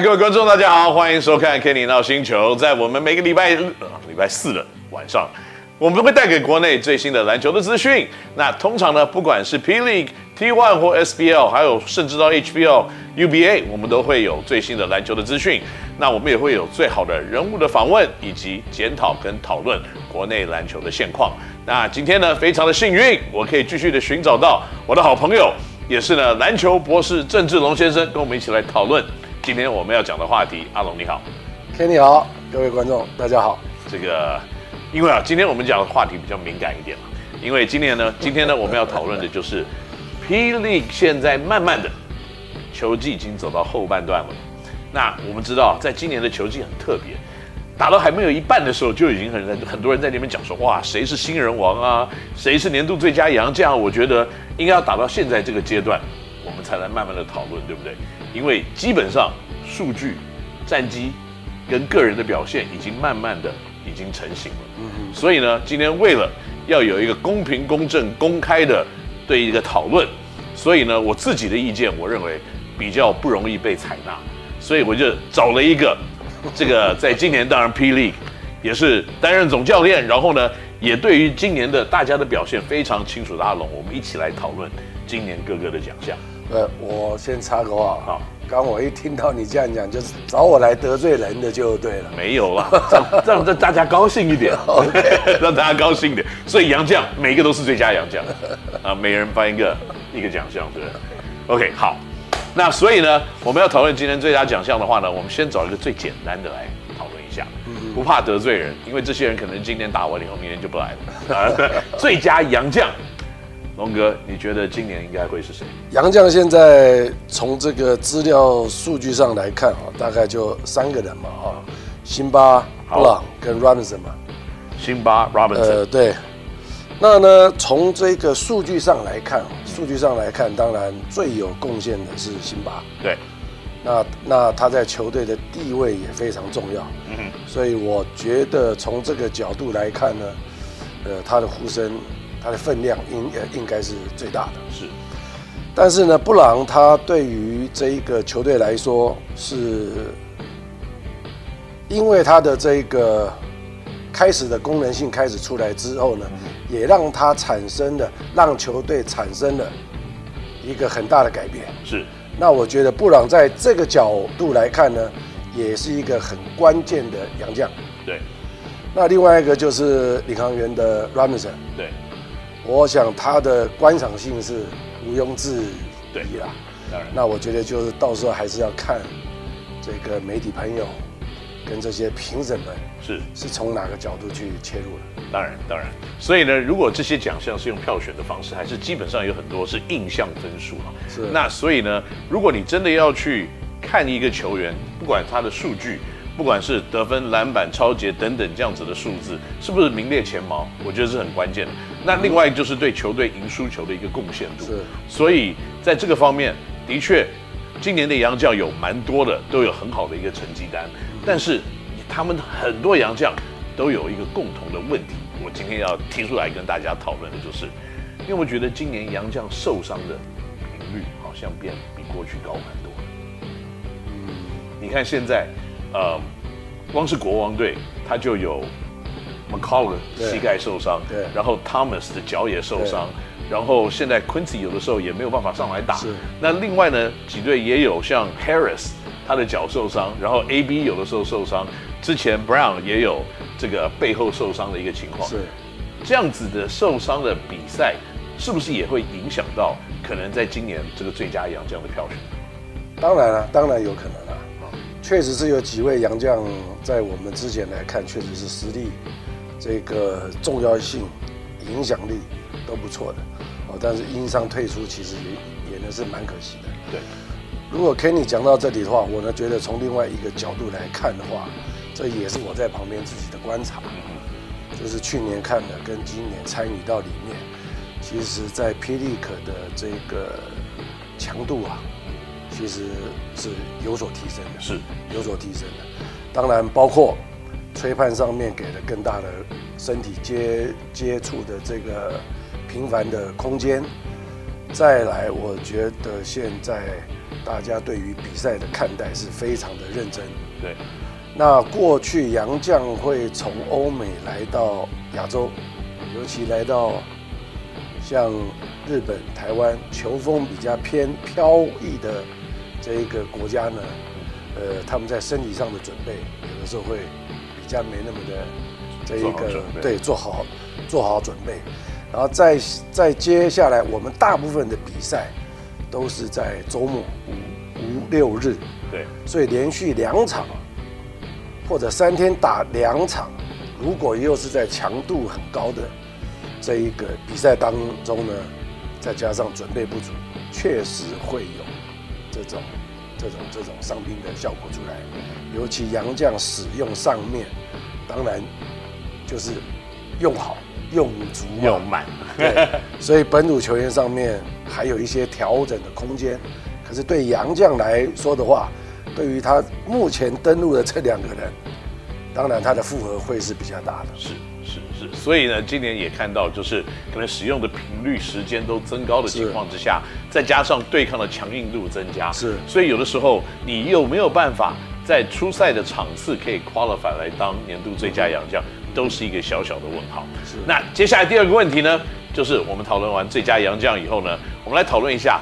各位观众，大家好，欢迎收看《Kenny 闹星球》。在我们每个礼拜礼拜四的晚上，我们会带给国内最新的篮球的资讯。那通常呢，不管是 P League、T One 或 SBL，还有甚至到 HBL、UBA，我们都会有最新的篮球的资讯。那我们也会有最好的人物的访问，以及检讨跟讨论国内篮球的现况。那今天呢，非常的幸运，我可以继续的寻找到我的好朋友，也是呢篮球博士郑志龙先生，跟我们一起来讨论。今天我们要讲的话题，阿龙你好，Kenny 好，各位观众大家好。这个，因为啊，今天我们讲的话题比较敏感一点嘛，因为今年呢，今天呢，我们要讨论的就是 P League 现在慢慢的球季已经走到后半段了。那我们知道，在今年的球季很特别，打到还没有一半的时候，就已经很很多人在那边讲说，哇，谁是新人王啊？谁是年度最佳洋将？我觉得应该要打到现在这个阶段，我们才来慢慢的讨论，对不对？因为基本上数据、战绩跟个人的表现已经慢慢的已经成型了，嗯嗯，所以呢，今天为了要有一个公平、公正、公开的对一个讨论，所以呢，我自己的意见，我认为比较不容易被采纳，所以我就找了一个这个在今年当然 P League 也是担任总教练，然后呢，也对于今年的大家的表现非常清楚的阿龙，我们一起来讨论今年各个的奖项。呃，我先插个话哈，刚我一听到你这样讲，就是找我来得罪人的就对了。没有了，让让让大家高兴一点让大家高兴一点。所以杨将每一个都是最佳杨将啊，每人颁一个一个奖项，对不对？OK，好。那所以呢，我们要讨论今天最佳奖项的话呢，我们先找一个最简单的来讨论一下，不怕得罪人，因为这些人可能今天打完以后，明天就不来了啊。最佳洋将。龙哥，你觉得今年应该会是谁？杨将现在从这个资料数据上来看啊，大概就三个人嘛啊，辛巴、布朗跟 Robinson 嘛。辛巴、Robinson。呃，对。那呢，从这个数据上来看，数据上来看，当然最有贡献的是辛巴。对。那那他在球队的地位也非常重要。嗯哼。所以我觉得从这个角度来看呢，呃，他的呼声。他的分量应呃应该是最大的，是。但是呢，布朗他对于这一个球队来说，是因为他的这个开始的功能性开始出来之后呢，也让他产生了让球队产生了一个很大的改变。是。那我觉得布朗在这个角度来看呢，也是一个很关键的洋将。对。那另外一个就是领航员的 Robinson。对。我想他的观赏性是毋庸置疑啦。当然，那我觉得就是到时候还是要看这个媒体朋友跟这些评审们是是从哪个角度去切入的。当然，当然。所以呢，如果这些奖项是用票选的方式，还是基本上有很多是印象分数啊。是。那所以呢，如果你真的要去看一个球员，不管他的数据。不管是得分、篮板、抄截等等这样子的数字，是不是名列前茅？我觉得是很关键的。那另外就是对球队赢输球的一个贡献度。是。所以在这个方面，的确，今年的洋将有蛮多的，都有很好的一个成绩单。但是他们很多洋将都有一个共同的问题，我今天要提出来跟大家讨论的就是，因为我觉得今年洋将受伤的频率好像变比过去高蛮多。嗯。你看现在。呃，光是国王队，他就有 McCollum 膝盖受伤，对，然后 Thomas 的脚也受伤，然后现在 Quincy 有的时候也没有办法上来打。是。那另外呢，几队也有像 Harris 他的脚受伤，然后 AB 有的时候受伤，之前 Brown 也有这个背后受伤的一个情况。是。这样子的受伤的比赛，是不是也会影响到可能在今年这个最佳洋将的票选？当然了，当然有可能了。确实是有几位洋将，在我们之前来看，确实是实力、这个重要性、影响力都不错的哦。但是因伤退出，其实也也呢是蛮可惜的。对，如果 Kenny 讲到这里的话，我呢觉得从另外一个角度来看的话，这也是我在旁边自己的观察，就是去年看的跟今年参与到里面，其实在 P League 的这个强度啊。其实是有所提升的，是有所提升的。当然，包括吹判上面给了更大的身体接接触的这个频繁的空间。再来，我觉得现在大家对于比赛的看待是非常的认真。对，那过去洋将会从欧美来到亚洲，尤其来到像日本、台湾，球风比较偏飘逸的这一个国家呢，呃，他们在身体上的准备，有的时候会比较没那么的这一个对做好做好准备，然后再再接下来，我们大部分的比赛都是在周末五五六日，对，所以连续两场或者三天打两场，如果又是在强度很高的这一个比赛当中呢，再加上准备不足，确实会有这种这种这种伤兵的效果出来。尤其杨将使用上面，当然就是用好用足用满，对，所以本土球员上面还有一些调整的空间。可是对杨将来说的话，对于他目前登陆的这两个人，当然他的负荷会是比较大的。是所以呢，今年也看到，就是可能使用的频率、时间都增高的情况之下，再加上对抗的强硬度增加，是，所以有的时候你有没有办法在初赛的场次可以 qualify 来当年度最佳洋将，都是一个小小的问号。是。那接下来第二个问题呢，就是我们讨论完最佳洋将以后呢，我们来讨论一下。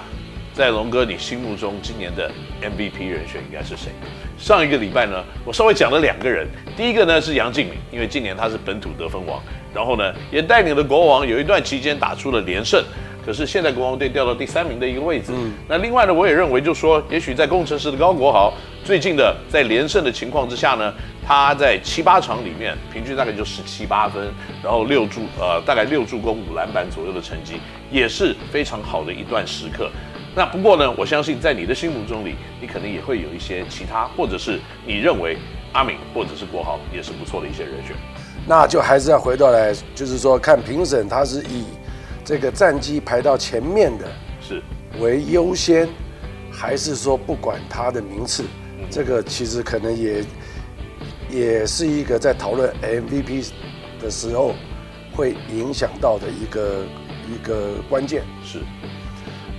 在龙哥，你心目中今年的 MVP 人选应该是谁？上一个礼拜呢，我稍微讲了两个人。第一个呢是杨敬敏，因为今年他是本土得分王，然后呢也带领了国王有一段期间打出了连胜。可是现在国王队掉到第三名的一个位置。嗯。那另外呢，我也认为，就说也许在工程师的高国豪，最近的在连胜的情况之下呢，他在七八场里面平均大概就十七八分，然后六助呃大概六助攻五篮板左右的成绩，也是非常好的一段时刻。那不过呢，我相信在你的心目中里，你可能也会有一些其他，或者是你认为阿敏或者是国豪也是不错的一些人选。那就还是要回到来，就是说看评审他是以这个战绩排到前面的，是为优先，还是说不管他的名次，嗯、这个其实可能也也是一个在讨论 MVP 的时候会影响到的一个一个关键是。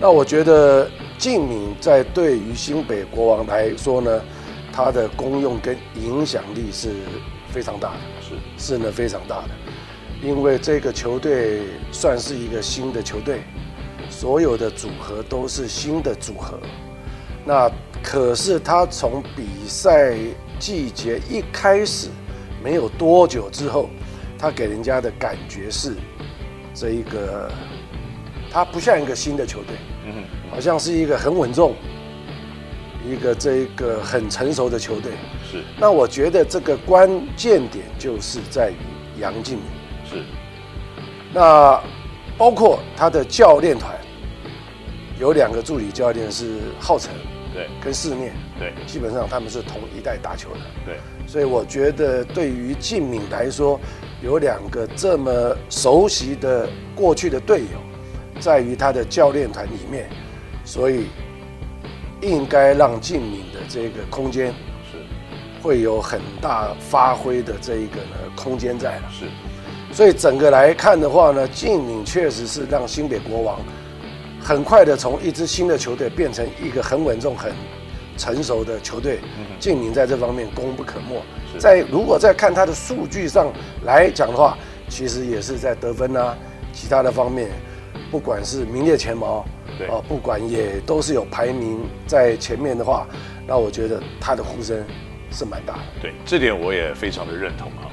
那我觉得敬敏在对于新北国王来说呢，他的功用跟影响力是非常大的，是是呢非常大的，因为这个球队算是一个新的球队，所有的组合都是新的组合。那可是他从比赛季节一开始没有多久之后，他给人家的感觉是这一个。他不像一个新的球队，嗯，好像是一个很稳重，一个这一个很成熟的球队。是。那我觉得这个关键点就是在于杨敬敏。是。那包括他的教练团，有两个助理教练是浩辰，对，跟四念，对，基本上他们是同一代打球的，对。所以我觉得对于敬敏来说，有两个这么熟悉的过去的队友。在于他的教练团里面，所以应该让敬敏的这个空间是会有很大发挥的这一个呢空间在了。是，所以整个来看的话呢，敬敏确实是让新北国王很快的从一支新的球队变成一个很稳重、很成熟的球队。敬敏在这方面功不可没。在如果再看他的数据上来讲的话，其实也是在得分啊，其他的方面。不管是名列前茅，对啊，不管也都是有排名在前面的话，那我觉得他的呼声是蛮大的。对，这点我也非常的认同啊。